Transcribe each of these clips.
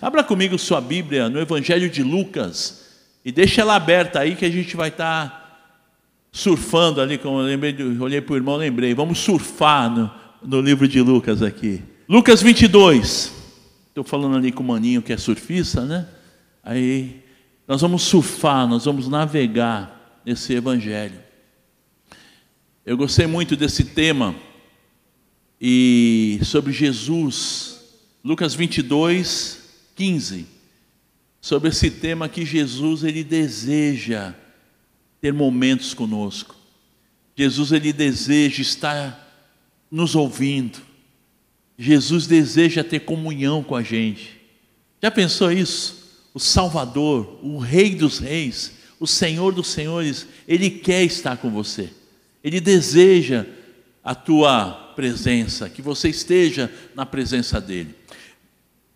Abra comigo sua Bíblia no Evangelho de Lucas e deixa ela aberta aí que a gente vai estar tá surfando ali, como eu lembrei, olhei para o irmão, lembrei. Vamos surfar no, no livro de Lucas aqui. Lucas 22. Estou falando ali com o maninho que é surfista, né? Aí nós vamos surfar, nós vamos navegar nesse evangelho. Eu gostei muito desse tema e sobre Jesus, Lucas 22, 15, sobre esse tema que Jesus ele deseja ter momentos conosco. Jesus ele deseja estar nos ouvindo. Jesus deseja ter comunhão com a gente. Já pensou isso? O Salvador, o Rei dos Reis, o Senhor dos Senhores, ele quer estar com você. Ele deseja a tua presença, que você esteja na presença dele.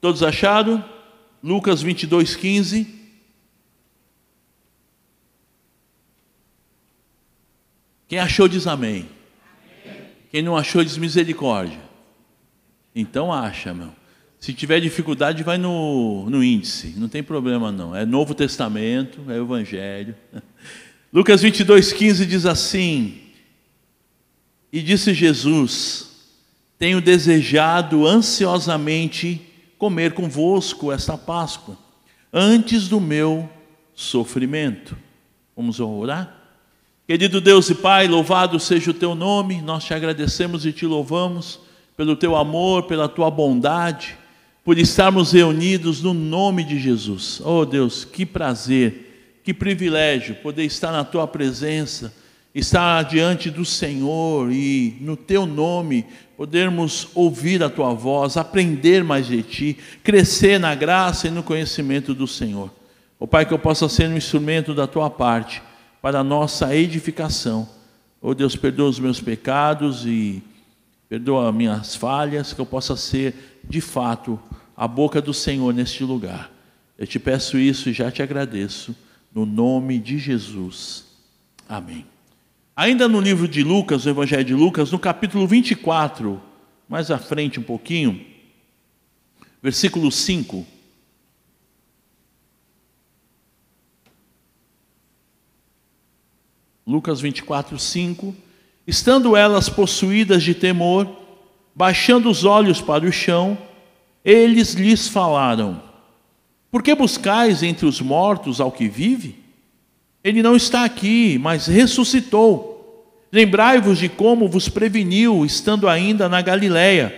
Todos acharam? Lucas 22, 15. Quem achou diz amém. amém. Quem não achou diz misericórdia. Então acha, meu. Se tiver dificuldade, vai no, no índice, não tem problema não. É Novo Testamento, é Evangelho. Lucas 22, 15 diz assim: E disse Jesus: Tenho desejado ansiosamente comer convosco esta Páscoa, antes do meu sofrimento. Vamos orar? Querido Deus e Pai, louvado seja o teu nome, nós te agradecemos e te louvamos pelo teu amor, pela tua bondade, por estarmos reunidos no nome de Jesus. Oh Deus, que prazer, que privilégio poder estar na tua presença, estar diante do Senhor e no teu nome podermos ouvir a tua voz, aprender mais de ti, crescer na graça e no conhecimento do Senhor. Oh Pai, que eu possa ser um instrumento da tua parte para a nossa edificação. Oh Deus, perdoa os meus pecados e perdoa minhas falhas, que eu possa ser de fato a boca do Senhor neste lugar. Eu te peço isso e já te agradeço, no nome de Jesus. Amém. Ainda no livro de Lucas, o Evangelho de Lucas, no capítulo 24, mais à frente um pouquinho, versículo 5. Lucas 24, 5. Estando elas possuídas de temor, baixando os olhos para o chão, eles lhes falaram: Por que buscais entre os mortos ao que vive? Ele não está aqui, mas ressuscitou. Lembrai-vos de como vos preveniu, estando ainda na Galiléia.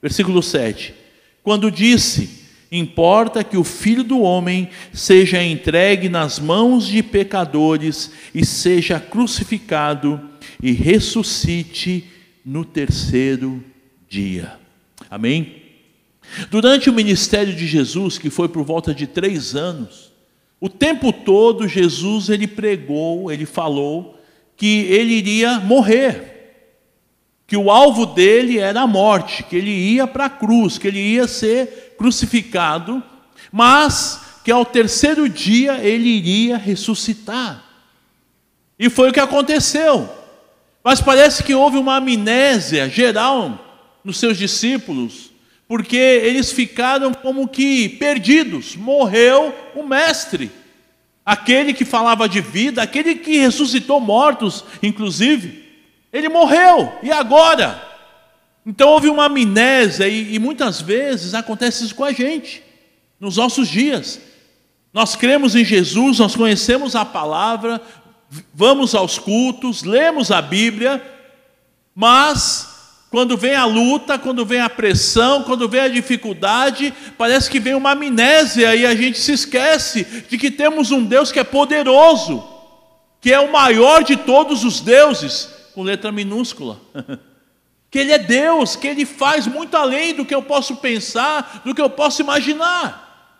Versículo 7. Quando disse: Importa que o filho do homem seja entregue nas mãos de pecadores e seja crucificado e ressuscite no terceiro dia. Amém? Durante o ministério de Jesus, que foi por volta de três anos, o tempo todo Jesus ele pregou, ele falou que ele iria morrer, que o alvo dele era a morte, que ele ia para a cruz, que ele ia ser crucificado, mas que ao terceiro dia ele iria ressuscitar. E foi o que aconteceu. Mas parece que houve uma amnésia geral nos seus discípulos, porque eles ficaram como que perdidos. Morreu o mestre, aquele que falava de vida, aquele que ressuscitou mortos, inclusive. Ele morreu, e agora? Então houve uma amnésia, e, e muitas vezes acontece isso com a gente, nos nossos dias. Nós cremos em Jesus, nós conhecemos a palavra, vamos aos cultos, lemos a Bíblia, mas quando vem a luta, quando vem a pressão, quando vem a dificuldade, parece que vem uma amnésia e a gente se esquece de que temos um Deus que é poderoso, que é o maior de todos os deuses, com letra minúscula. que Ele é Deus, que Ele faz muito além do que eu posso pensar, do que eu posso imaginar.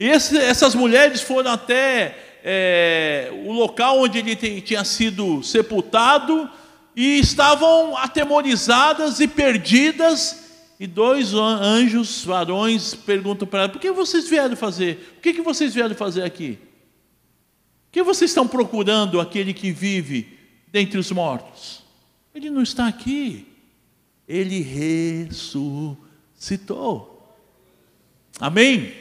E esse, essas mulheres foram até é, o local onde ele tinha sido sepultado e estavam atemorizadas e perdidas. E dois anjos, varões, perguntam para ela: por que vocês vieram fazer? O que, vocês vieram fazer aqui? O que vocês estão procurando aquele que vive dentre os mortos? Ele não está aqui, ele ressuscitou. Amém?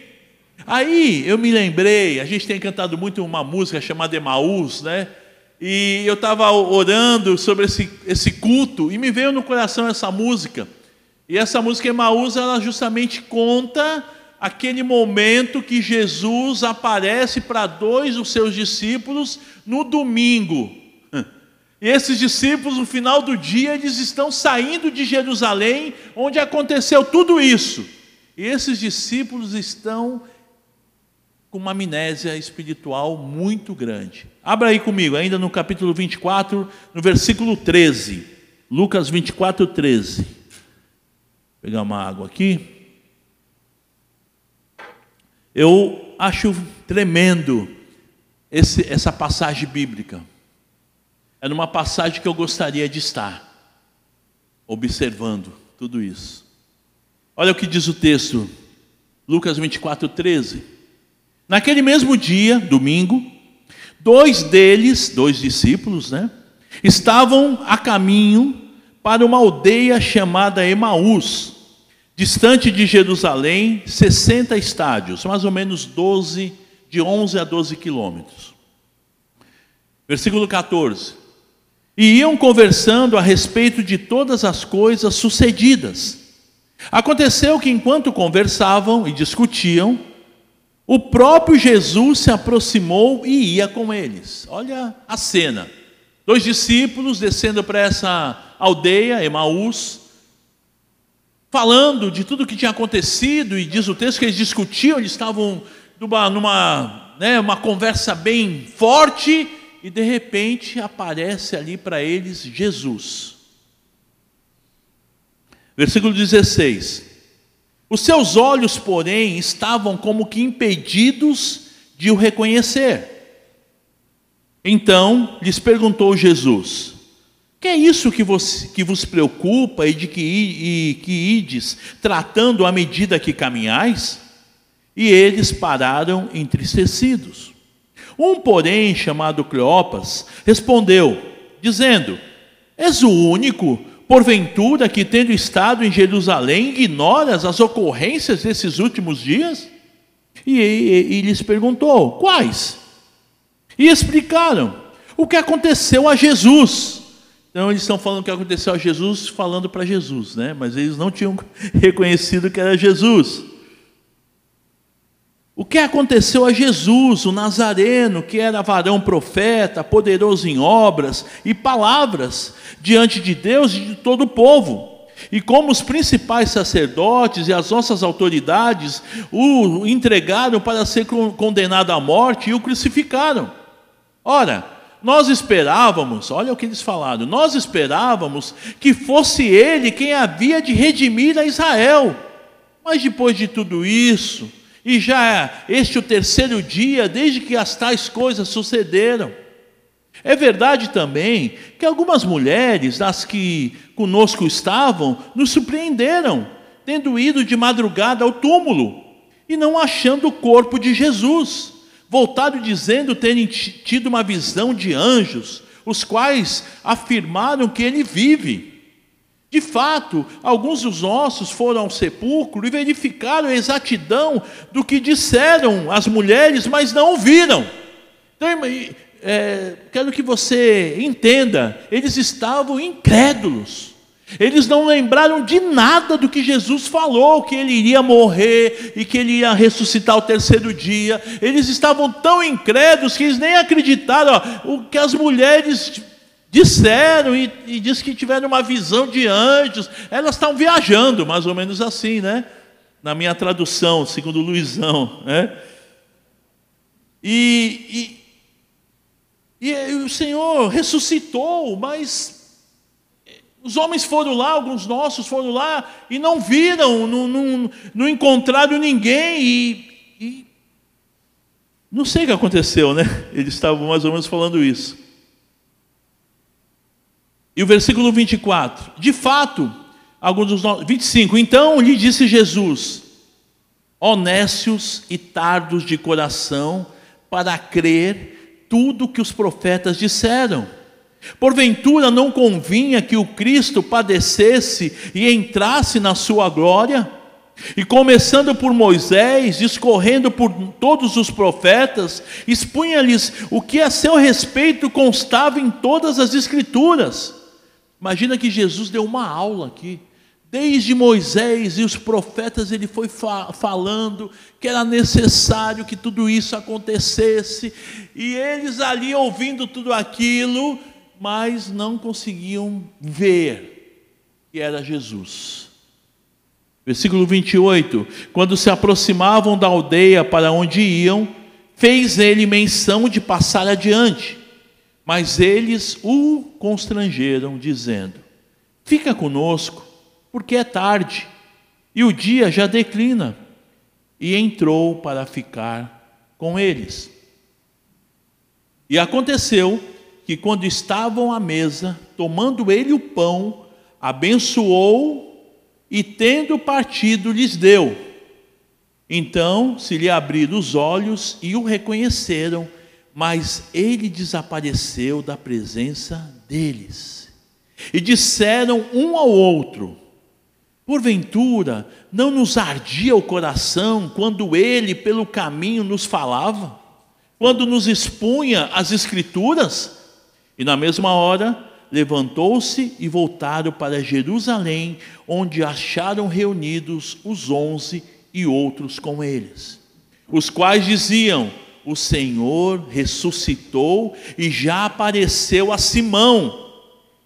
Aí eu me lembrei, a gente tem cantado muito uma música chamada Emaús, né? E eu estava orando sobre esse, esse culto e me veio no coração essa música. E essa música Emaús, ela justamente conta aquele momento que Jesus aparece para dois dos seus discípulos no domingo. E esses discípulos, no final do dia, eles estão saindo de Jerusalém, onde aconteceu tudo isso. E esses discípulos estão com uma amnésia espiritual muito grande. Abra aí comigo, ainda no capítulo 24, no versículo 13. Lucas 24, 13. Vou pegar uma água aqui. Eu acho tremendo esse, essa passagem bíblica. É numa passagem que eu gostaria de estar, observando tudo isso. Olha o que diz o texto, Lucas 24, 13. Naquele mesmo dia, domingo, dois deles, dois discípulos, né, estavam a caminho para uma aldeia chamada Emaús, distante de Jerusalém, 60 estádios, mais ou menos 12, de 11 a 12 quilômetros. Versículo 14. E iam conversando a respeito de todas as coisas sucedidas. Aconteceu que enquanto conversavam e discutiam, o próprio Jesus se aproximou e ia com eles. Olha a cena. Dois discípulos descendo para essa aldeia, Emaús, falando de tudo que tinha acontecido, e diz o texto que eles discutiam, eles estavam numa, numa né, uma conversa bem forte, e de repente aparece ali para eles Jesus. Versículo 16: Os seus olhos, porém, estavam como que impedidos de o reconhecer. Então lhes perguntou Jesus: Que é isso que vos, que vos preocupa e de que, e, que ides tratando à medida que caminhais? E eles pararam entristecidos. Um, porém, chamado Cleopas, respondeu, dizendo: És o único porventura que, tendo estado em Jerusalém, ignoras as ocorrências desses últimos dias? E, e, e lhes perguntou: Quais? E explicaram o que aconteceu a Jesus. Então eles estão falando o que aconteceu a Jesus, falando para Jesus, né? Mas eles não tinham reconhecido que era Jesus. O que aconteceu a Jesus, o Nazareno, que era varão profeta, poderoso em obras e palavras diante de Deus e de todo o povo. E como os principais sacerdotes e as nossas autoridades o entregaram para ser condenado à morte e o crucificaram. Ora, nós esperávamos, olha o que eles falaram, nós esperávamos que fosse ele quem havia de redimir a Israel. Mas depois de tudo isso, e já este é o terceiro dia desde que as tais coisas sucederam. É verdade também que algumas mulheres, das que conosco estavam, nos surpreenderam, tendo ido de madrugada ao túmulo e não achando o corpo de Jesus, voltado dizendo terem tido uma visão de anjos, os quais afirmaram que ele vive. De fato, alguns dos nossos foram ao sepulcro e verificaram a exatidão do que disseram as mulheres, mas não ouviram. Então, é, quero que você entenda, eles estavam incrédulos. Eles não lembraram de nada do que Jesus falou, que ele iria morrer e que ele ia ressuscitar o terceiro dia. Eles estavam tão incrédulos que eles nem acreditaram ó, o que as mulheres Disseram e, e que tiveram uma visão de anjos. Elas estão viajando, mais ou menos assim, né? Na minha tradução, segundo Luizão, né? E, e, e o Senhor ressuscitou, mas os homens foram lá, alguns nossos foram lá e não viram, não, não, não encontraram ninguém e, e não sei o que aconteceu, né? Eles estavam mais ou menos falando isso. E o versículo 24: De fato, alguns dos 25. Então lhe disse Jesus: Honestos e tardos de coração para crer tudo que os profetas disseram. Porventura não convinha que o Cristo padecesse e entrasse na sua glória? E começando por Moisés, discorrendo por todos os profetas, expunha-lhes o que a seu respeito constava em todas as Escrituras. Imagina que Jesus deu uma aula aqui. Desde Moisés e os profetas, ele foi fa falando que era necessário que tudo isso acontecesse, e eles ali ouvindo tudo aquilo, mas não conseguiam ver que era Jesus. Versículo 28: Quando se aproximavam da aldeia para onde iam, fez ele menção de passar adiante, mas eles o constrangeram, dizendo: Fica conosco, porque é tarde e o dia já declina. E entrou para ficar com eles. E aconteceu que, quando estavam à mesa, tomando ele o pão, abençoou e tendo partido lhes deu. Então se lhe abriram os olhos e o reconheceram, mas ele desapareceu da presença deles. E disseram um ao outro: Porventura, não nos ardia o coração quando ele pelo caminho nos falava, quando nos expunha as Escrituras? E na mesma hora levantou-se e voltaram para Jerusalém, onde acharam reunidos os onze e outros com eles, os quais diziam: O Senhor ressuscitou e já apareceu a Simão.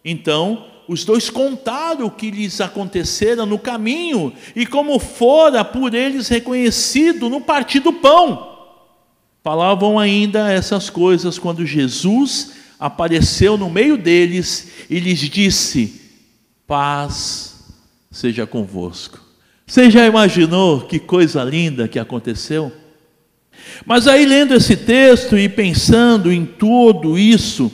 Então, os dois contaram o que lhes acontecera no caminho e como fora por eles reconhecido no partir do pão. Falavam ainda essas coisas quando Jesus apareceu no meio deles e lhes disse: Paz seja convosco. Você já imaginou que coisa linda que aconteceu? Mas aí, lendo esse texto e pensando em tudo isso,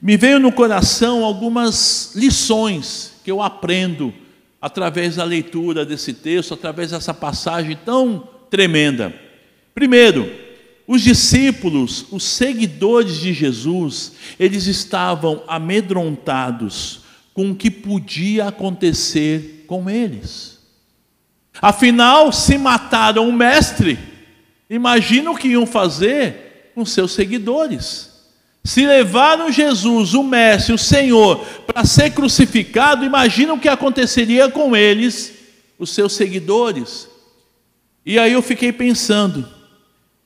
me veio no coração algumas lições que eu aprendo através da leitura desse texto, através dessa passagem tão tremenda. Primeiro, os discípulos, os seguidores de Jesus, eles estavam amedrontados com o que podia acontecer com eles. Afinal, se mataram o mestre, imagina o que iam fazer com seus seguidores. Se levaram Jesus, o Mestre, o Senhor, para ser crucificado, imagina o que aconteceria com eles, os seus seguidores. E aí eu fiquei pensando,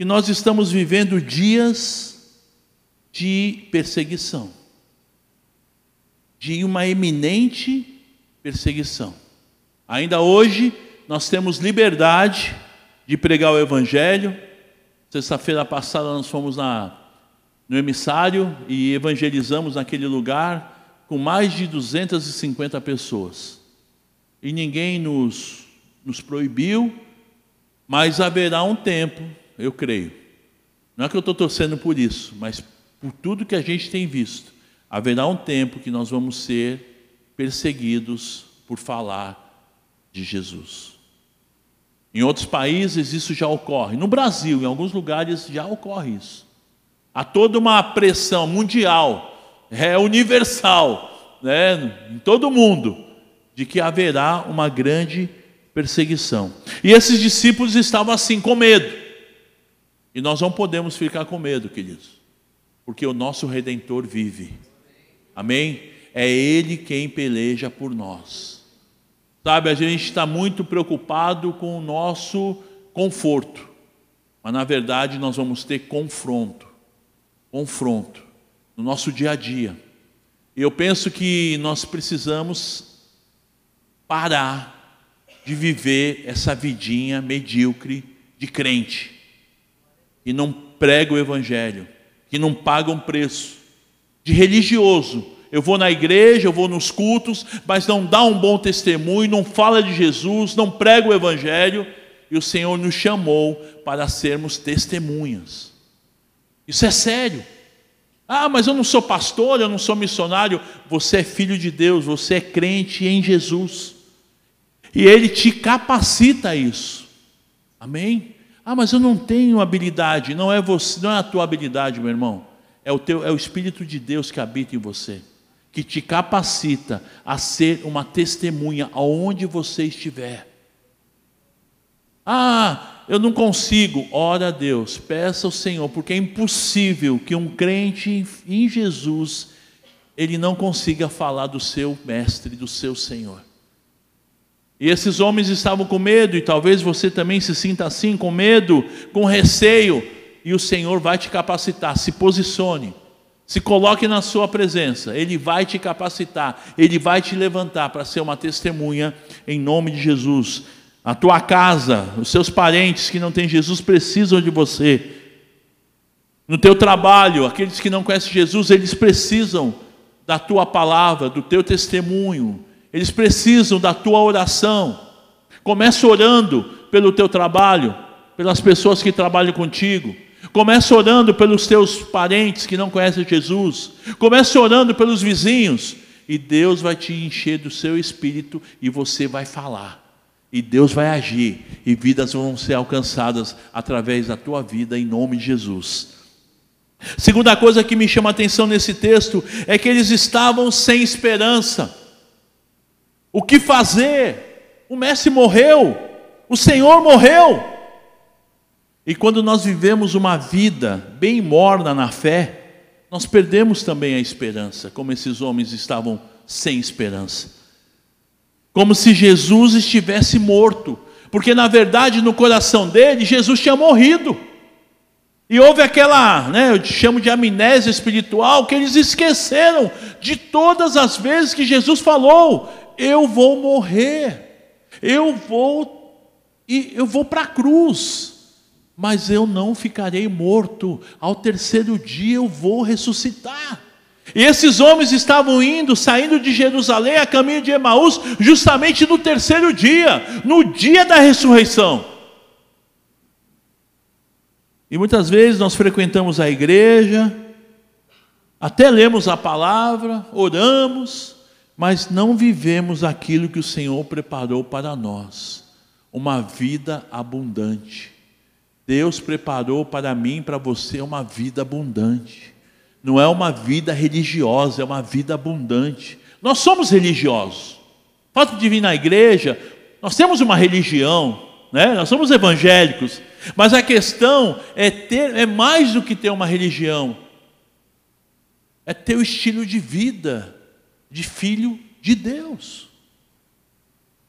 que nós estamos vivendo dias de perseguição, de uma eminente perseguição. Ainda hoje nós temos liberdade de pregar o Evangelho. Sexta-feira passada nós fomos na, no emissário e evangelizamos naquele lugar com mais de 250 pessoas. E ninguém nos, nos proibiu, mas haverá um tempo eu creio. Não é que eu estou torcendo por isso, mas por tudo que a gente tem visto, haverá um tempo que nós vamos ser perseguidos por falar de Jesus. Em outros países isso já ocorre. No Brasil, em alguns lugares já ocorre isso. Há toda uma pressão mundial, é universal, né, em todo mundo, de que haverá uma grande perseguição. E esses discípulos estavam assim com medo. E nós não podemos ficar com medo, queridos, porque o nosso redentor vive. Amém? É Ele quem peleja por nós. Sabe, a gente está muito preocupado com o nosso conforto, mas na verdade nós vamos ter confronto confronto no nosso dia a dia. E eu penso que nós precisamos parar de viver essa vidinha medíocre de crente e não prega o evangelho, que não paga um preço, de religioso. Eu vou na igreja, eu vou nos cultos, mas não dá um bom testemunho, não fala de Jesus, não prega o evangelho, e o Senhor nos chamou para sermos testemunhas. Isso é sério. Ah, mas eu não sou pastor, eu não sou missionário. Você é filho de Deus, você é crente em Jesus. E Ele te capacita a isso. Amém? Ah, mas eu não tenho habilidade. Não é você, não é a tua habilidade, meu irmão. É o teu, é o Espírito de Deus que habita em você, que te capacita a ser uma testemunha aonde você estiver. Ah, eu não consigo. Ora a Deus, peça ao Senhor, porque é impossível que um crente em Jesus ele não consiga falar do seu mestre, do seu Senhor. E esses homens estavam com medo, e talvez você também se sinta assim, com medo, com receio, e o Senhor vai te capacitar. Se posicione, se coloque na sua presença, Ele vai te capacitar, Ele vai te levantar para ser uma testemunha em nome de Jesus. A tua casa, os seus parentes que não têm Jesus precisam de você. No teu trabalho, aqueles que não conhecem Jesus, eles precisam da tua palavra, do teu testemunho eles precisam da tua oração. Comece orando pelo teu trabalho, pelas pessoas que trabalham contigo. Comece orando pelos teus parentes que não conhecem Jesus. Comece orando pelos vizinhos. E Deus vai te encher do seu espírito e você vai falar. E Deus vai agir. E vidas vão ser alcançadas através da tua vida, em nome de Jesus. Segunda coisa que me chama a atenção nesse texto é que eles estavam sem esperança. O que fazer? O mestre morreu, o Senhor morreu. E quando nós vivemos uma vida bem morna na fé, nós perdemos também a esperança, como esses homens estavam sem esperança. Como se Jesus estivesse morto, porque na verdade no coração dele Jesus tinha morrido. E houve aquela, né, eu chamo de amnésia espiritual, que eles esqueceram de todas as vezes que Jesus falou: eu vou morrer, eu vou e eu vou para a cruz, mas eu não ficarei morto. Ao terceiro dia eu vou ressuscitar. E esses homens estavam indo, saindo de Jerusalém a caminho de Emaús, justamente no terceiro dia, no dia da ressurreição. E muitas vezes nós frequentamos a igreja, até lemos a palavra, oramos, mas não vivemos aquilo que o Senhor preparou para nós, uma vida abundante. Deus preparou para mim e para você uma vida abundante. Não é uma vida religiosa, é uma vida abundante. Nós somos religiosos. O fato de vir na igreja, nós temos uma religião, né? nós somos evangélicos, mas a questão é ter, é mais do que ter uma religião, é ter o estilo de vida de filho de Deus.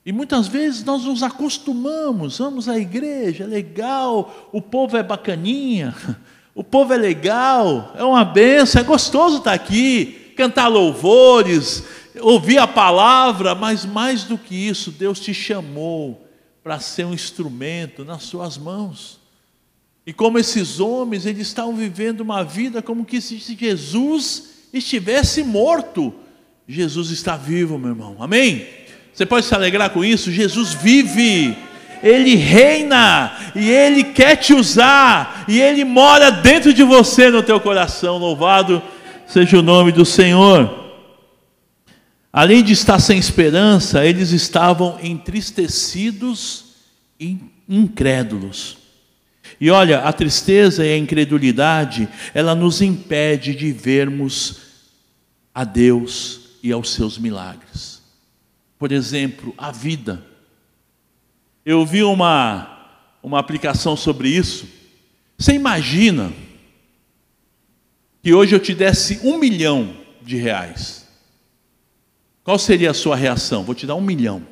E muitas vezes nós nos acostumamos, vamos à igreja, é legal, o povo é bacaninha, o povo é legal, é uma benção, é gostoso estar aqui, cantar louvores, ouvir a palavra, mas mais do que isso, Deus te chamou para ser um instrumento nas suas mãos. E como esses homens, eles estavam vivendo uma vida como que se Jesus estivesse morto Jesus está vivo, meu irmão. Amém? Você pode se alegrar com isso? Jesus vive. Ele reina e ele quer te usar e ele mora dentro de você no teu coração. Louvado seja o nome do Senhor. Além de estar sem esperança, eles estavam entristecidos e incrédulos. E olha, a tristeza e a incredulidade, ela nos impede de vermos a Deus e aos seus milagres. Por exemplo, a vida. Eu vi uma, uma aplicação sobre isso. Você imagina que hoje eu te desse um milhão de reais. Qual seria a sua reação? Vou te dar um milhão.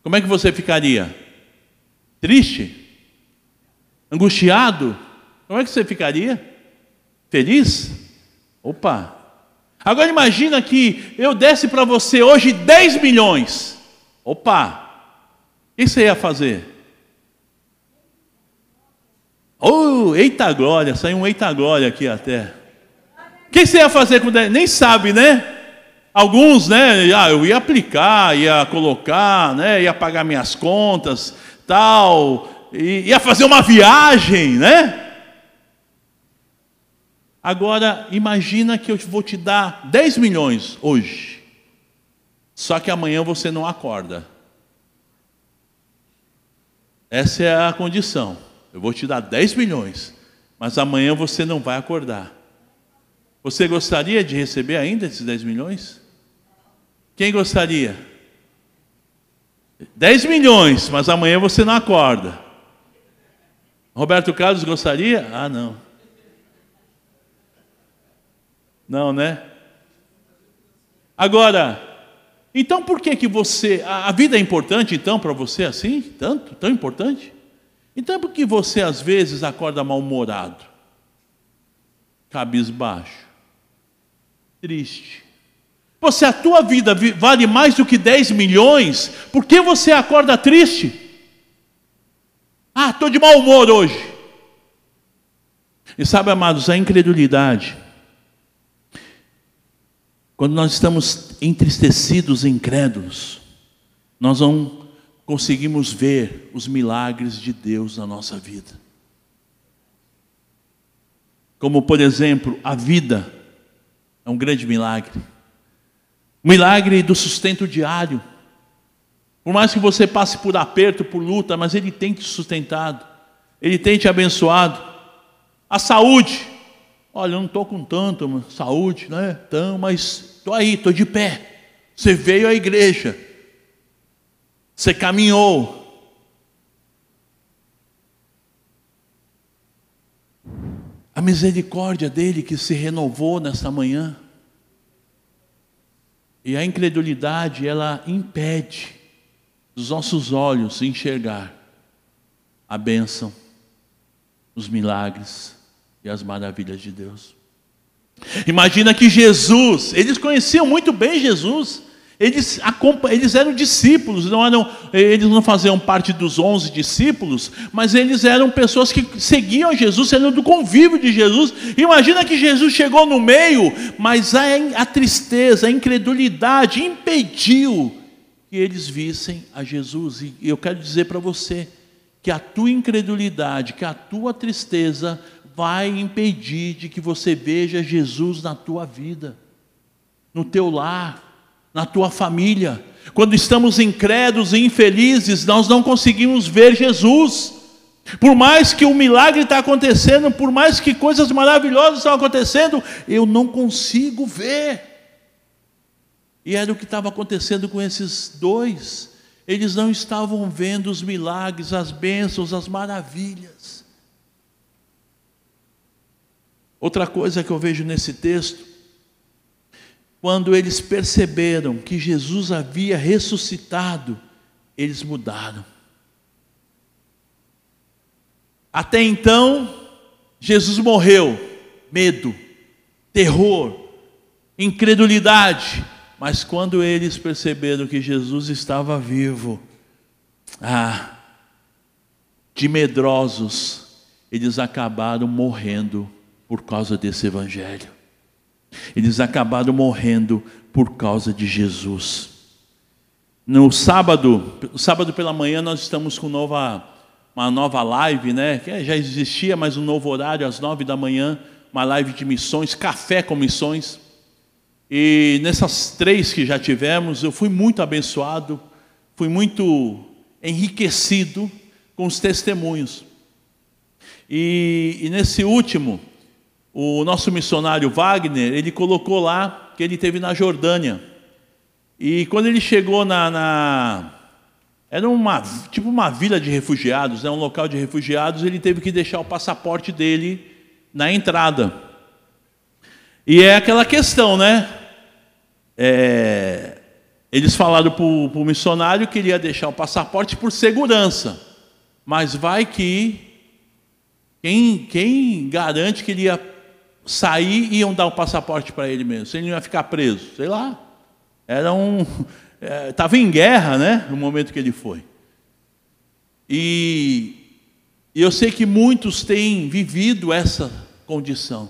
Como é que você ficaria? Triste? Angustiado? Como é que você ficaria? Feliz? Opa, Agora imagina que eu desse para você hoje 10 milhões. Opa! O que você ia fazer? Oh, eita glória, saiu um eita glória aqui até. O que você ia fazer com 10? Nem sabe, né? Alguns, né? Ah, eu ia aplicar, ia colocar, né? Ia pagar minhas contas, tal. Ia fazer uma viagem, né? Agora, imagina que eu vou te dar 10 milhões hoje. Só que amanhã você não acorda. Essa é a condição. Eu vou te dar 10 milhões, mas amanhã você não vai acordar. Você gostaria de receber ainda esses 10 milhões? Quem gostaria? 10 milhões, mas amanhã você não acorda. Roberto Carlos gostaria? Ah, não. Não, né? Agora, então por que que você, a vida é importante então para você assim, tanto, tão importante? Então por que você às vezes acorda mal-humorado, cabisbaixo, triste? Você, a tua vida vale mais do que 10 milhões, por que você acorda triste? Ah, estou de mau humor hoje. E sabe, amados, a incredulidade, quando nós estamos entristecidos, incrédulos, nós não conseguimos ver os milagres de Deus na nossa vida. Como, por exemplo, a vida é um grande milagre. O milagre do sustento diário. Por mais que você passe por aperto, por luta, mas Ele tem te sustentado, Ele tem te abençoado. A saúde, olha, eu não estou com tanto saúde, né? Tão, mas estou aí, estou de pé. Você veio à igreja, você caminhou. A misericórdia dele que se renovou nesta manhã. E a incredulidade, ela impede os nossos olhos enxergar a bênção, os milagres e as maravilhas de Deus. Imagina que Jesus, eles conheciam muito bem Jesus, eles, eles eram discípulos, não eram, eles não faziam parte dos onze discípulos, mas eles eram pessoas que seguiam Jesus, eram do convívio de Jesus. Imagina que Jesus chegou no meio, mas a, a tristeza, a incredulidade impediu que eles vissem a Jesus. E eu quero dizer para você que a tua incredulidade, que a tua tristeza vai impedir de que você veja Jesus na tua vida, no teu lar, na tua família. Quando estamos incrédulos e infelizes, nós não conseguimos ver Jesus. Por mais que o milagre está acontecendo, por mais que coisas maravilhosas estão acontecendo, eu não consigo ver. E era o que estava acontecendo com esses dois. Eles não estavam vendo os milagres, as bênçãos, as maravilhas. Outra coisa que eu vejo nesse texto quando eles perceberam que Jesus havia ressuscitado, eles mudaram. Até então, Jesus morreu, medo, terror, incredulidade, mas quando eles perceberam que Jesus estava vivo, ah, de medrosos, eles acabaram morrendo por causa desse evangelho. Eles acabaram morrendo por causa de Jesus. No sábado, sábado pela manhã, nós estamos com nova, uma nova live, né? Que já existia, mas um novo horário, às nove da manhã, uma live de missões, café com missões. E nessas três que já tivemos, eu fui muito abençoado, fui muito enriquecido com os testemunhos. E, e nesse último, o nosso missionário Wagner, ele colocou lá que ele teve na Jordânia. E quando ele chegou na, na era uma tipo uma vila de refugiados, né, um local de refugiados, ele teve que deixar o passaporte dele na entrada. E é aquela questão, né? É, eles falaram para o missionário que ele ia deixar o passaporte por segurança, mas vai que quem, quem garante que ele ia sair e iam dar o passaporte para ele mesmo, se ele não ia ficar preso, sei lá. Era um. Estava é, em guerra, né? No momento que ele foi. E, e eu sei que muitos têm vivido essa condição.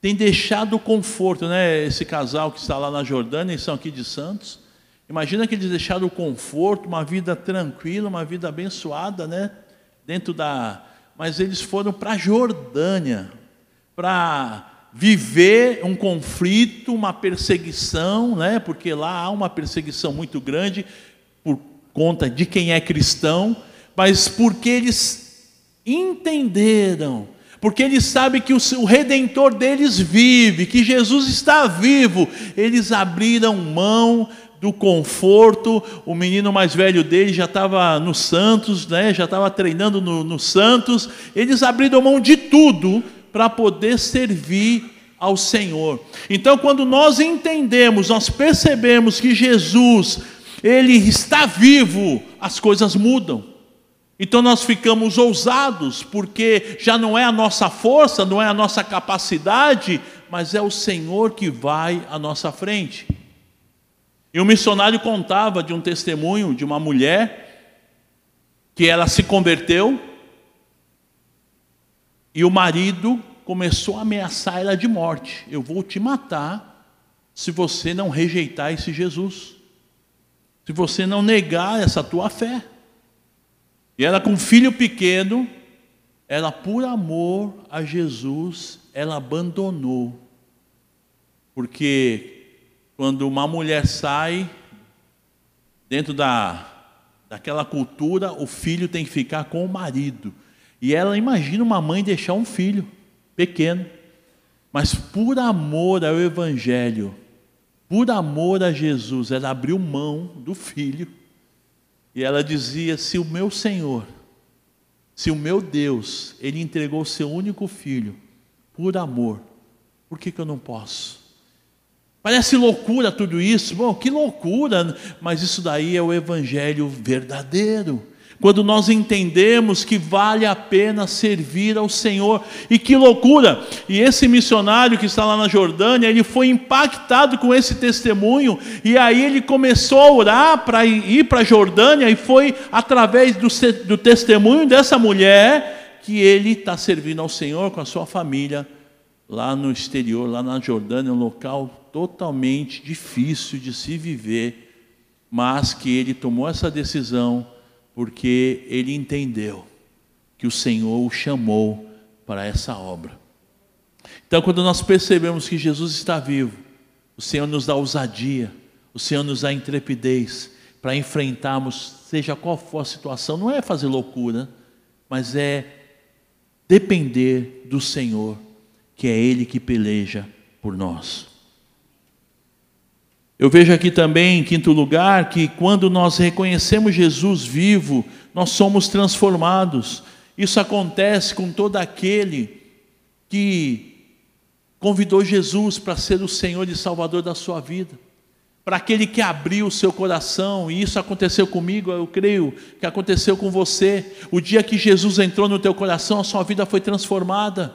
Tem deixado o conforto, né? Esse casal que está lá na Jordânia, eles são aqui de Santos. Imagina que eles deixaram o conforto, uma vida tranquila, uma vida abençoada, né? Dentro da. Mas eles foram para a Jordânia, para viver um conflito, uma perseguição, né? porque lá há uma perseguição muito grande por conta de quem é cristão, mas porque eles entenderam, porque eles sabem que o redentor deles vive, que Jesus está vivo, eles abriram mão do conforto. O menino mais velho dele já estava no Santos, né? já estava treinando no, no Santos. Eles abriram mão de tudo para poder servir ao Senhor. Então, quando nós entendemos, nós percebemos que Jesus, ele está vivo, as coisas mudam. Então nós ficamos ousados, porque já não é a nossa força, não é a nossa capacidade, mas é o Senhor que vai à nossa frente. E o missionário contava de um testemunho de uma mulher que ela se converteu e o marido começou a ameaçar ela de morte. Eu vou te matar se você não rejeitar esse Jesus. Se você não negar essa tua fé. E ela com um filho pequeno, ela por amor a Jesus, ela abandonou. Porque quando uma mulher sai dentro da daquela cultura, o filho tem que ficar com o marido. E ela imagina uma mãe deixar um filho pequeno, mas por amor ao evangelho, por amor a Jesus, ela abriu mão do filho. E ela dizia: Se o meu Senhor, se o meu Deus, Ele entregou o seu único filho por amor, por que, que eu não posso? Parece loucura tudo isso, bom, que loucura, mas isso daí é o Evangelho verdadeiro quando nós entendemos que vale a pena servir ao Senhor. E que loucura! E esse missionário que está lá na Jordânia, ele foi impactado com esse testemunho, e aí ele começou a orar para ir para a Jordânia, e foi através do, do testemunho dessa mulher que ele está servindo ao Senhor com a sua família lá no exterior, lá na Jordânia, um local totalmente difícil de se viver, mas que ele tomou essa decisão porque ele entendeu que o Senhor o chamou para essa obra. Então, quando nós percebemos que Jesus está vivo, o Senhor nos dá ousadia, o Senhor nos dá intrepidez para enfrentarmos, seja qual for a situação, não é fazer loucura, mas é depender do Senhor, que é Ele que peleja por nós. Eu vejo aqui também, em quinto lugar, que quando nós reconhecemos Jesus vivo, nós somos transformados. Isso acontece com todo aquele que convidou Jesus para ser o Senhor e Salvador da sua vida. Para aquele que abriu o seu coração, e isso aconteceu comigo, eu creio que aconteceu com você. O dia que Jesus entrou no teu coração, a sua vida foi transformada.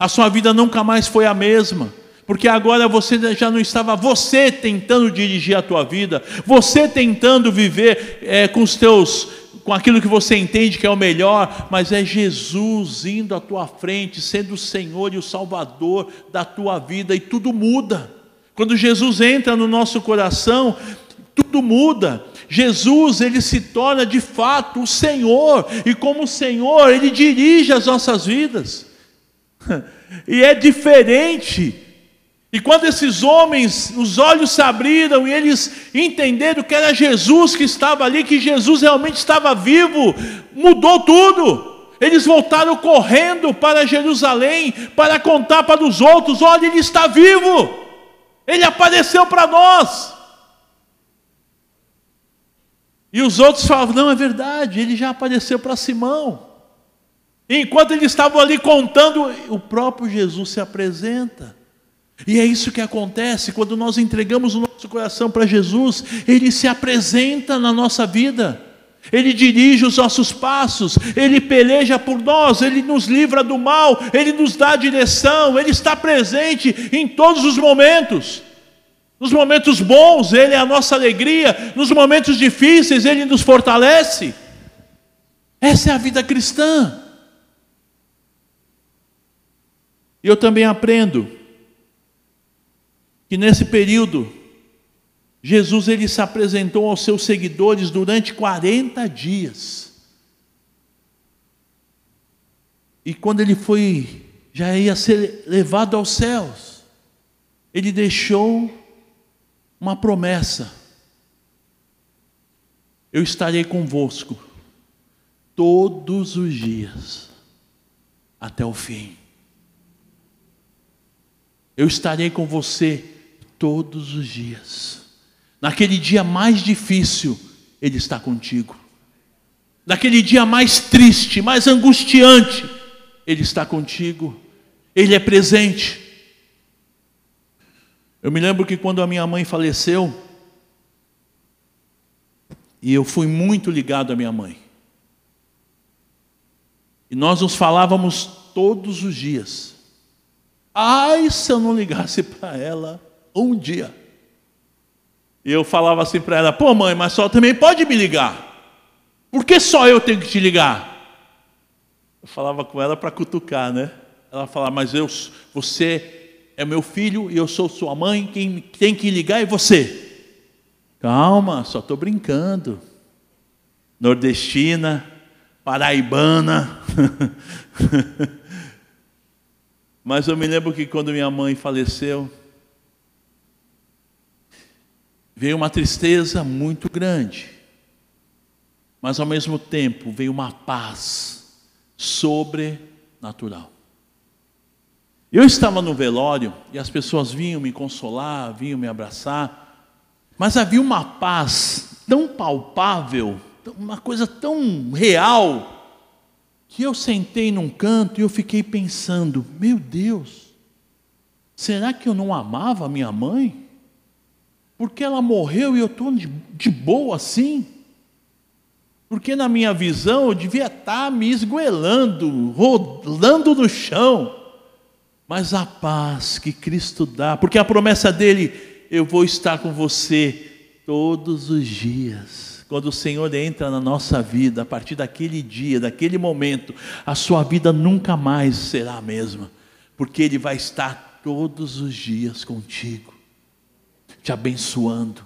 A sua vida nunca mais foi a mesma porque agora você já não estava você tentando dirigir a tua vida, você tentando viver é, com os teus, com aquilo que você entende que é o melhor, mas é Jesus indo à tua frente, sendo o Senhor e o Salvador da tua vida e tudo muda. Quando Jesus entra no nosso coração, tudo muda. Jesus, ele se torna de fato o Senhor, e como Senhor, ele dirige as nossas vidas. E é diferente e quando esses homens, os olhos se abriram e eles entenderam que era Jesus que estava ali, que Jesus realmente estava vivo, mudou tudo. Eles voltaram correndo para Jerusalém para contar para os outros: olha, ele está vivo, ele apareceu para nós. E os outros falavam: não, é verdade, ele já apareceu para Simão. E enquanto eles estavam ali contando, o próprio Jesus se apresenta. E é isso que acontece quando nós entregamos o nosso coração para Jesus, Ele se apresenta na nossa vida, Ele dirige os nossos passos, Ele peleja por nós, Ele nos livra do mal, Ele nos dá direção, Ele está presente em todos os momentos. Nos momentos bons, Ele é a nossa alegria, nos momentos difíceis, Ele nos fortalece. Essa é a vida cristã. E eu também aprendo que nesse período Jesus ele se apresentou aos seus seguidores durante 40 dias. E quando ele foi, já ia ser levado aos céus, ele deixou uma promessa: Eu estarei convosco todos os dias, até o fim. Eu estarei com você todos os dias. Naquele dia mais difícil, Ele está contigo. Naquele dia mais triste, mais angustiante, Ele está contigo. Ele é presente. Eu me lembro que quando a minha mãe faleceu, e eu fui muito ligado à minha mãe. E nós nos falávamos todos os dias. Ai, se eu não ligasse para ela um dia. E eu falava assim para ela: pô, mãe, mas só também pode me ligar. Por que só eu tenho que te ligar? Eu falava com ela para cutucar, né? Ela falava: mas eu, você é meu filho e eu sou sua mãe, quem tem que ligar é você. Calma, só estou brincando. Nordestina, paraibana. Mas eu me lembro que quando minha mãe faleceu, veio uma tristeza muito grande, mas ao mesmo tempo veio uma paz sobrenatural. Eu estava no velório e as pessoas vinham me consolar, vinham me abraçar, mas havia uma paz tão palpável, uma coisa tão real, que eu sentei num canto e eu fiquei pensando: meu Deus, será que eu não amava minha mãe? Porque ela morreu e eu estou de, boa assim? Porque na minha visão eu devia estar me esgoelando, rolando no chão. Mas a paz que Cristo dá, porque a promessa dele, eu vou estar com você todos os dias quando o Senhor entra na nossa vida, a partir daquele dia, daquele momento, a sua vida nunca mais será a mesma, porque Ele vai estar todos os dias contigo, te abençoando,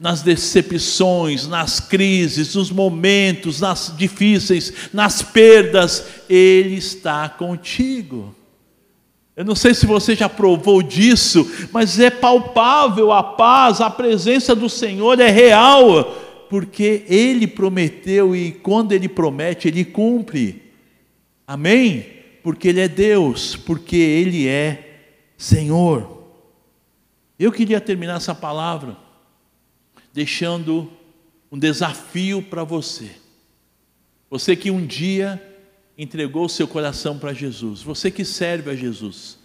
nas decepções, nas crises, nos momentos, nas difíceis, nas perdas, Ele está contigo. Eu não sei se você já provou disso, mas é palpável a paz, a presença do Senhor é real porque Ele prometeu e quando Ele promete, Ele cumpre. Amém? Porque Ele é Deus, porque Ele é Senhor. Eu queria terminar essa palavra deixando um desafio para você. Você que um dia entregou seu coração para Jesus, você que serve a Jesus,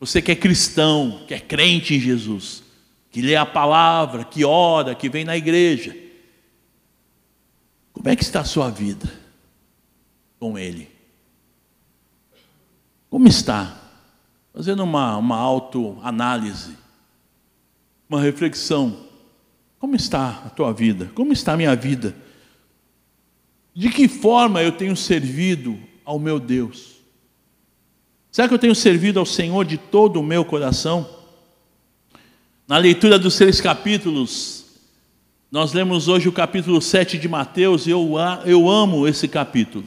você que é cristão, que é crente em Jesus, que lê a palavra, que ora, que vem na igreja. Como é que está a sua vida com Ele? Como está? Fazendo uma, uma autoanálise, uma reflexão. Como está a tua vida? Como está a minha vida? De que forma eu tenho servido ao meu Deus? Será que eu tenho servido ao Senhor de todo o meu coração? Na leitura dos seis capítulos, nós lemos hoje o capítulo 7 de Mateus e eu, eu amo esse capítulo,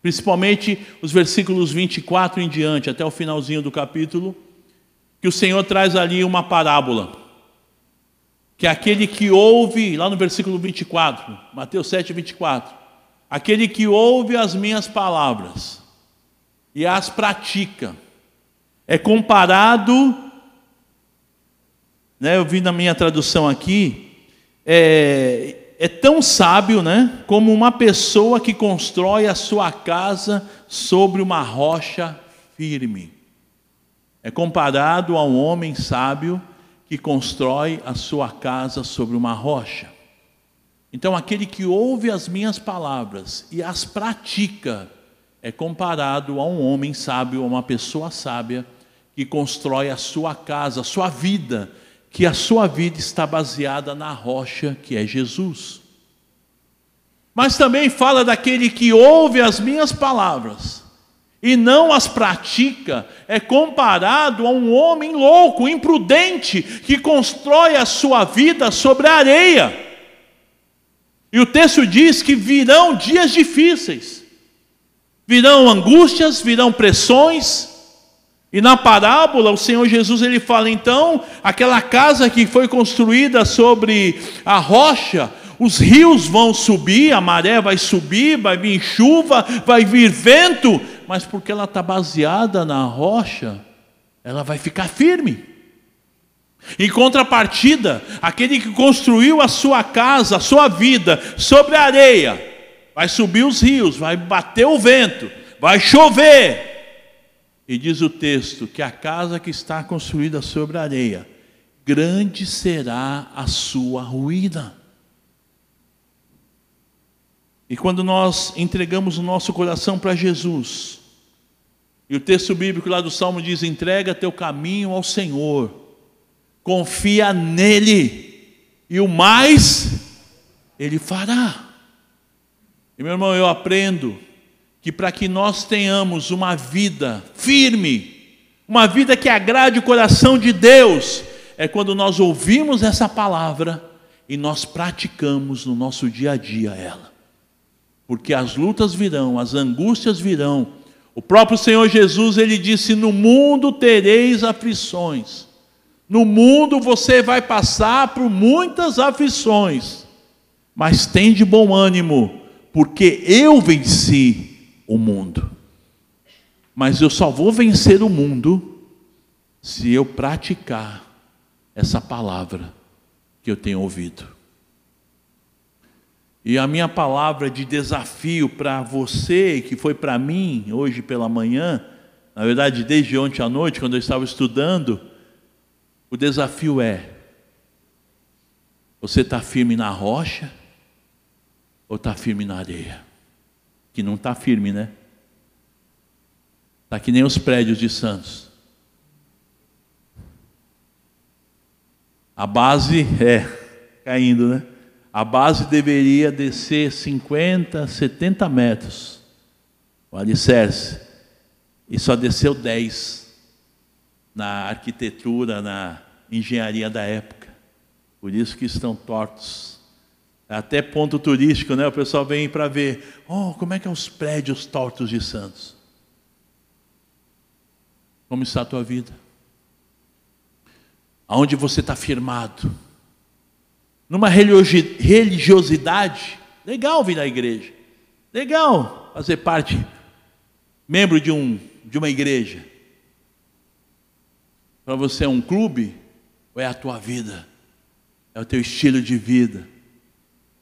principalmente os versículos 24 em diante, até o finalzinho do capítulo, que o Senhor traz ali uma parábola, que aquele que ouve, lá no versículo 24, Mateus 7, 24, aquele que ouve as minhas palavras e as pratica, é comparado, né, eu vi na minha tradução aqui, é, é tão sábio, né, como uma pessoa que constrói a sua casa sobre uma rocha firme. É comparado a um homem sábio que constrói a sua casa sobre uma rocha. Então, aquele que ouve as minhas palavras e as pratica, é comparado a um homem sábio, a uma pessoa sábia, que constrói a sua casa, a sua vida, que a sua vida está baseada na rocha que é Jesus. Mas também fala daquele que ouve as minhas palavras e não as pratica, é comparado a um homem louco, imprudente, que constrói a sua vida sobre a areia. E o texto diz que virão dias difíceis, virão angústias, virão pressões, e na parábola, o Senhor Jesus ele fala então, aquela casa que foi construída sobre a rocha, os rios vão subir, a maré vai subir, vai vir chuva, vai vir vento, mas porque ela está baseada na rocha, ela vai ficar firme. Em contrapartida, aquele que construiu a sua casa, a sua vida sobre a areia, vai subir os rios, vai bater o vento, vai chover. E diz o texto que a casa que está construída sobre a areia, grande será a sua ruína. E quando nós entregamos o nosso coração para Jesus, e o texto bíblico lá do Salmo diz: entrega teu caminho ao Senhor, confia nele, e o mais ele fará. E meu irmão, eu aprendo que para que nós tenhamos uma vida firme, uma vida que agrade o coração de Deus, é quando nós ouvimos essa palavra e nós praticamos no nosso dia a dia ela. Porque as lutas virão, as angústias virão. O próprio Senhor Jesus, ele disse: "No mundo tereis aflições". No mundo você vai passar por muitas aflições, mas tem de bom ânimo, porque eu venci o mundo. Mas eu só vou vencer o mundo se eu praticar essa palavra que eu tenho ouvido. E a minha palavra de desafio para você, que foi para mim hoje pela manhã, na verdade desde ontem à noite, quando eu estava estudando, o desafio é: você está firme na rocha? ou está firme na areia? Que não está firme, né? Está que nem os prédios de Santos. A base é caindo, né? A base deveria descer 50, 70 metros. O alicerce. E só desceu 10 na arquitetura, na engenharia da época. Por isso que estão tortos. Até ponto turístico, né? O pessoal vem para ver, oh, como é que é os prédios tortos de Santos? Como está a tua vida? Aonde você está firmado? Numa religiosidade, legal vir à igreja, legal fazer parte, membro de, um, de uma igreja. Para você é um clube ou é a tua vida? É o teu estilo de vida?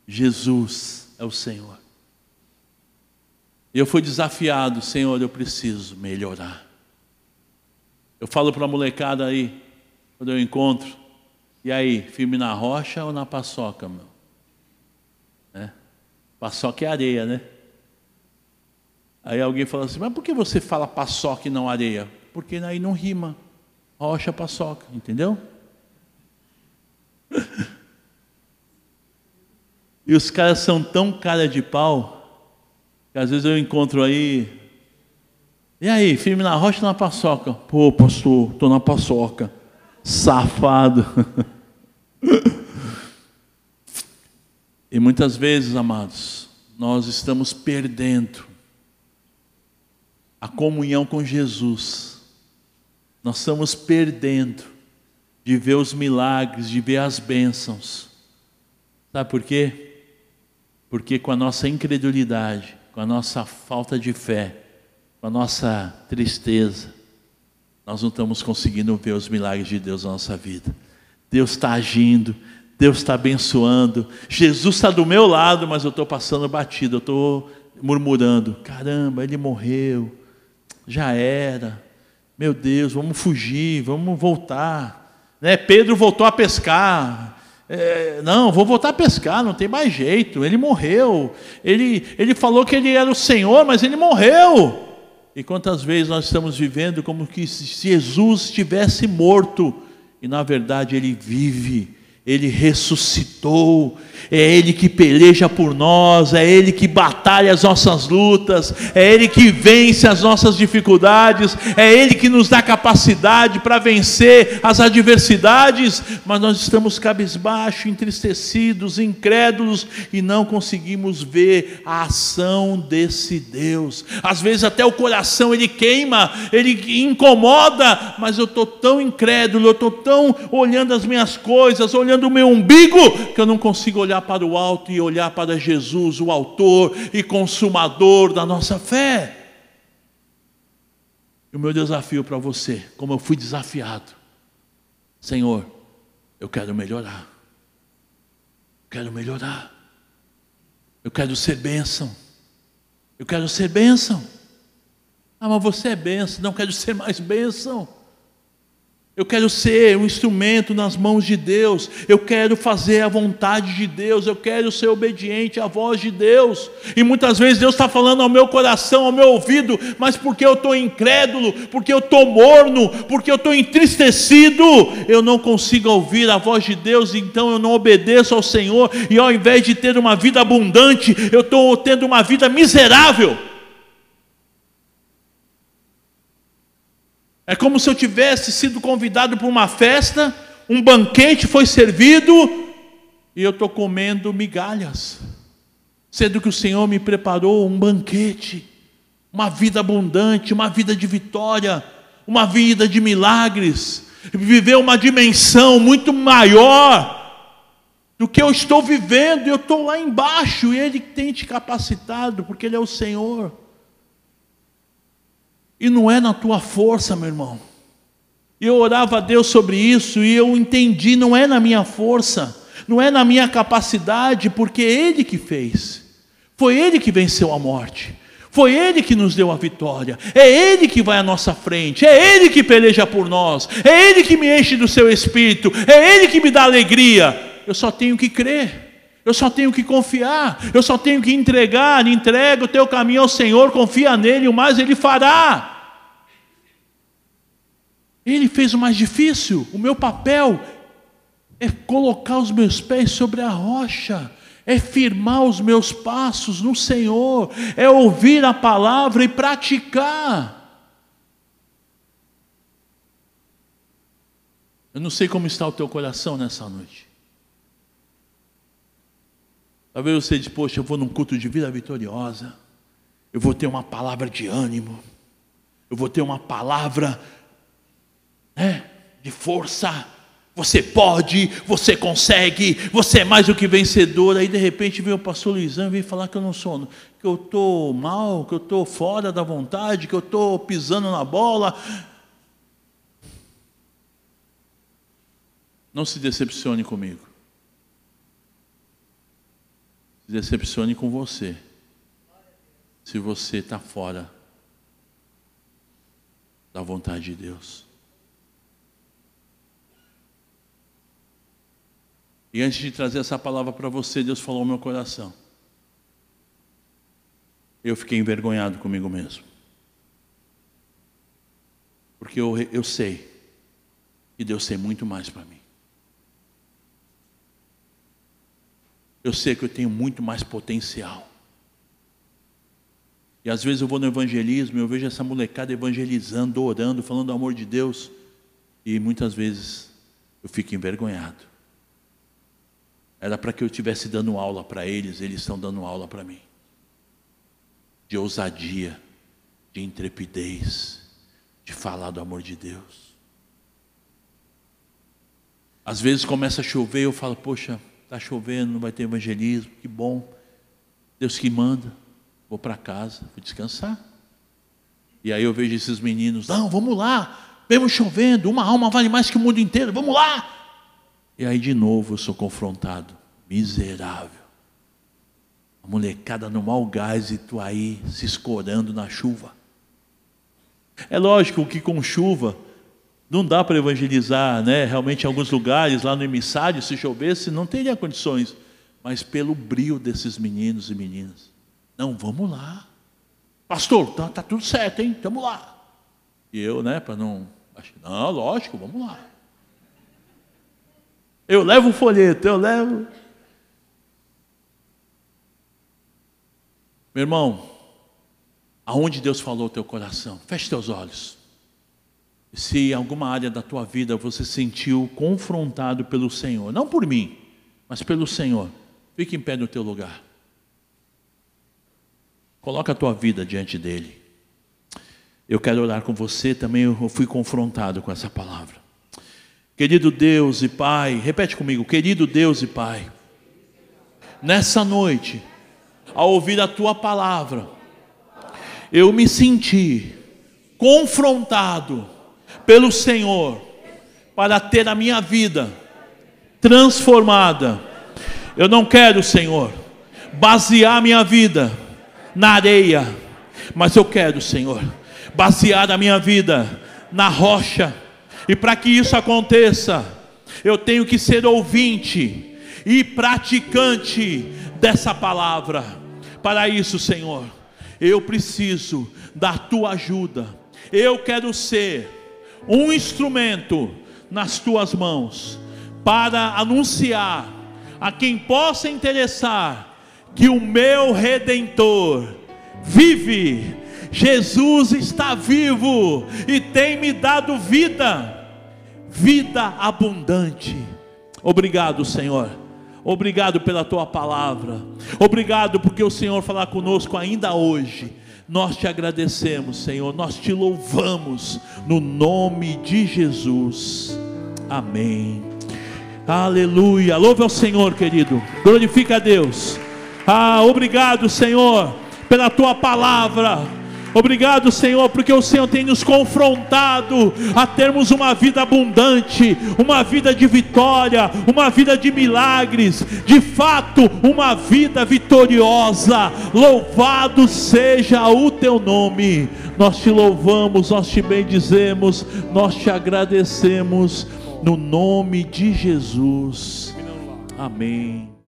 Jesus é o Senhor. E eu fui desafiado, Senhor, eu preciso melhorar. Eu falo para a molecada aí, quando eu encontro, e aí, firme na rocha ou na paçoca, meu? É? Paçoca é areia, né? Aí alguém fala assim, mas por que você fala paçoca e não areia? Porque aí não rima. Rocha, paçoca, entendeu? E os caras são tão cara de pau, que às vezes eu encontro aí. E aí, firme na rocha ou na paçoca? Pô, pastor, tô na paçoca. Safado. e muitas vezes, amados, nós estamos perdendo a comunhão com Jesus. Nós estamos perdendo de ver os milagres, de ver as bênçãos. Sabe por quê? Porque com a nossa incredulidade, com a nossa falta de fé, com a nossa tristeza, nós não estamos conseguindo ver os milagres de Deus na nossa vida. Deus está agindo, Deus está abençoando, Jesus está do meu lado, mas eu estou passando batido, eu estou murmurando: caramba, ele morreu, já era, meu Deus, vamos fugir, vamos voltar. Né? Pedro voltou a pescar, é, não, vou voltar a pescar, não tem mais jeito. Ele morreu. Ele, ele falou que ele era o Senhor, mas ele morreu. E quantas vezes nós estamos vivendo como que se Jesus estivesse morto e na verdade ele vive ele ressuscitou, é Ele que peleja por nós, é Ele que batalha as nossas lutas, é Ele que vence as nossas dificuldades, é Ele que nos dá capacidade para vencer as adversidades, mas nós estamos cabisbaixo, entristecidos, incrédulos e não conseguimos ver a ação desse Deus. Às vezes até o coração ele queima, ele incomoda, mas eu estou tão incrédulo, eu estou tão olhando as minhas coisas, olhando o meu umbigo, que eu não consigo olhar para o alto e olhar para Jesus, o autor e consumador da nossa fé. E o meu desafio para você, como eu fui desafiado, Senhor, Eu quero melhorar. Quero melhorar. Eu quero ser bênção. Eu quero ser bênção. Ah, mas você é bênção. Não quero ser mais bênção. Eu quero ser um instrumento nas mãos de Deus. Eu quero fazer a vontade de Deus. Eu quero ser obediente à voz de Deus. E muitas vezes Deus está falando ao meu coração, ao meu ouvido, mas porque eu estou incrédulo, porque eu estou morno, porque eu estou entristecido, eu não consigo ouvir a voz de Deus. Então eu não obedeço ao Senhor. E ao invés de ter uma vida abundante, eu estou tendo uma vida miserável. É como se eu tivesse sido convidado para uma festa, um banquete foi servido e eu estou comendo migalhas, sendo que o Senhor me preparou um banquete, uma vida abundante, uma vida de vitória, uma vida de milagres, viver uma dimensão muito maior do que eu estou vivendo, eu estou lá embaixo e Ele tem te capacitado, porque Ele é o Senhor. E não é na tua força, meu irmão. Eu orava a Deus sobre isso e eu entendi, não é na minha força, não é na minha capacidade, porque é Ele que fez. Foi Ele que venceu a morte. Foi Ele que nos deu a vitória. É Ele que vai à nossa frente. É Ele que peleja por nós. É Ele que me enche do seu espírito. É Ele que me dá alegria. Eu só tenho que crer. Eu só tenho que confiar. Eu só tenho que entregar. Entrega o teu caminho ao Senhor. Confia nele. O mais Ele fará. Ele fez o mais difícil. O meu papel é colocar os meus pés sobre a rocha, é firmar os meus passos no Senhor, é ouvir a palavra e praticar. Eu não sei como está o teu coração nessa noite. Talvez você diz, poxa, eu vou num culto de vida vitoriosa, eu vou ter uma palavra de ânimo, eu vou ter uma palavra né, de força. Você pode, você consegue, você é mais do que vencedor. Aí de repente vem o pastor Luizão e vem falar que eu não sou, que eu estou mal, que eu estou fora da vontade, que eu estou pisando na bola. Não se decepcione comigo. Se decepcione com você. Se você está fora da vontade de Deus. E antes de trazer essa palavra para você, Deus falou ao meu coração. Eu fiquei envergonhado comigo mesmo. Porque eu, eu sei que Deus tem muito mais para mim. Eu sei que eu tenho muito mais potencial. E às vezes eu vou no evangelismo, eu vejo essa molecada evangelizando, orando, falando do amor de Deus, e muitas vezes eu fico envergonhado. Era para que eu estivesse dando aula para eles, eles estão dando aula para mim. De ousadia, de intrepidez, de falar do amor de Deus. Às vezes começa a chover, eu falo, poxa, está chovendo, não vai ter evangelismo, que bom. Deus que manda, vou para casa, vou descansar. E aí eu vejo esses meninos, não, vamos lá, mesmo chovendo, uma alma vale mais que o mundo inteiro, vamos lá. E aí de novo eu sou confrontado. Miserável. A molecada no mau gás e tu aí se escorando na chuva. É lógico que com chuva não dá para evangelizar, né? Realmente em alguns lugares, lá no emissário, se chovesse, não teria condições. Mas pelo brilho desses meninos e meninas. Não, vamos lá. Pastor, tá, tá tudo certo, hein? Vamos lá. E eu, né, para não. Não, lógico, vamos lá. Eu levo o folheto, eu levo. Meu irmão, aonde Deus falou o teu coração, feche teus olhos. Se em alguma área da tua vida você sentiu confrontado pelo Senhor, não por mim, mas pelo Senhor, fique em pé no teu lugar. Coloca a tua vida diante dele. Eu quero orar com você também, eu fui confrontado com essa palavra. Querido Deus e Pai, repete comigo, querido Deus e Pai, nessa noite, ao ouvir a tua palavra, eu me senti confrontado pelo Senhor para ter a minha vida transformada. Eu não quero, Senhor, basear minha vida na areia, mas eu quero, Senhor, basear a minha vida na rocha. E para que isso aconteça, eu tenho que ser ouvinte e praticante dessa palavra. Para isso, Senhor, eu preciso da tua ajuda. Eu quero ser um instrumento nas tuas mãos para anunciar a quem possa interessar que o meu redentor vive. Jesus está vivo e tem me dado vida, vida abundante. Obrigado, Senhor. Obrigado pela tua palavra. Obrigado porque o Senhor falar conosco ainda hoje. Nós te agradecemos, Senhor. Nós te louvamos no nome de Jesus. Amém. Aleluia. Louve ao Senhor, querido. Glorifica a Deus. Ah, obrigado, Senhor, pela tua palavra. Obrigado, Senhor, porque o Senhor tem nos confrontado a termos uma vida abundante, uma vida de vitória, uma vida de milagres, de fato, uma vida vitoriosa. Louvado seja o teu nome. Nós te louvamos, nós te bendizemos, nós te agradecemos no nome de Jesus. Amém.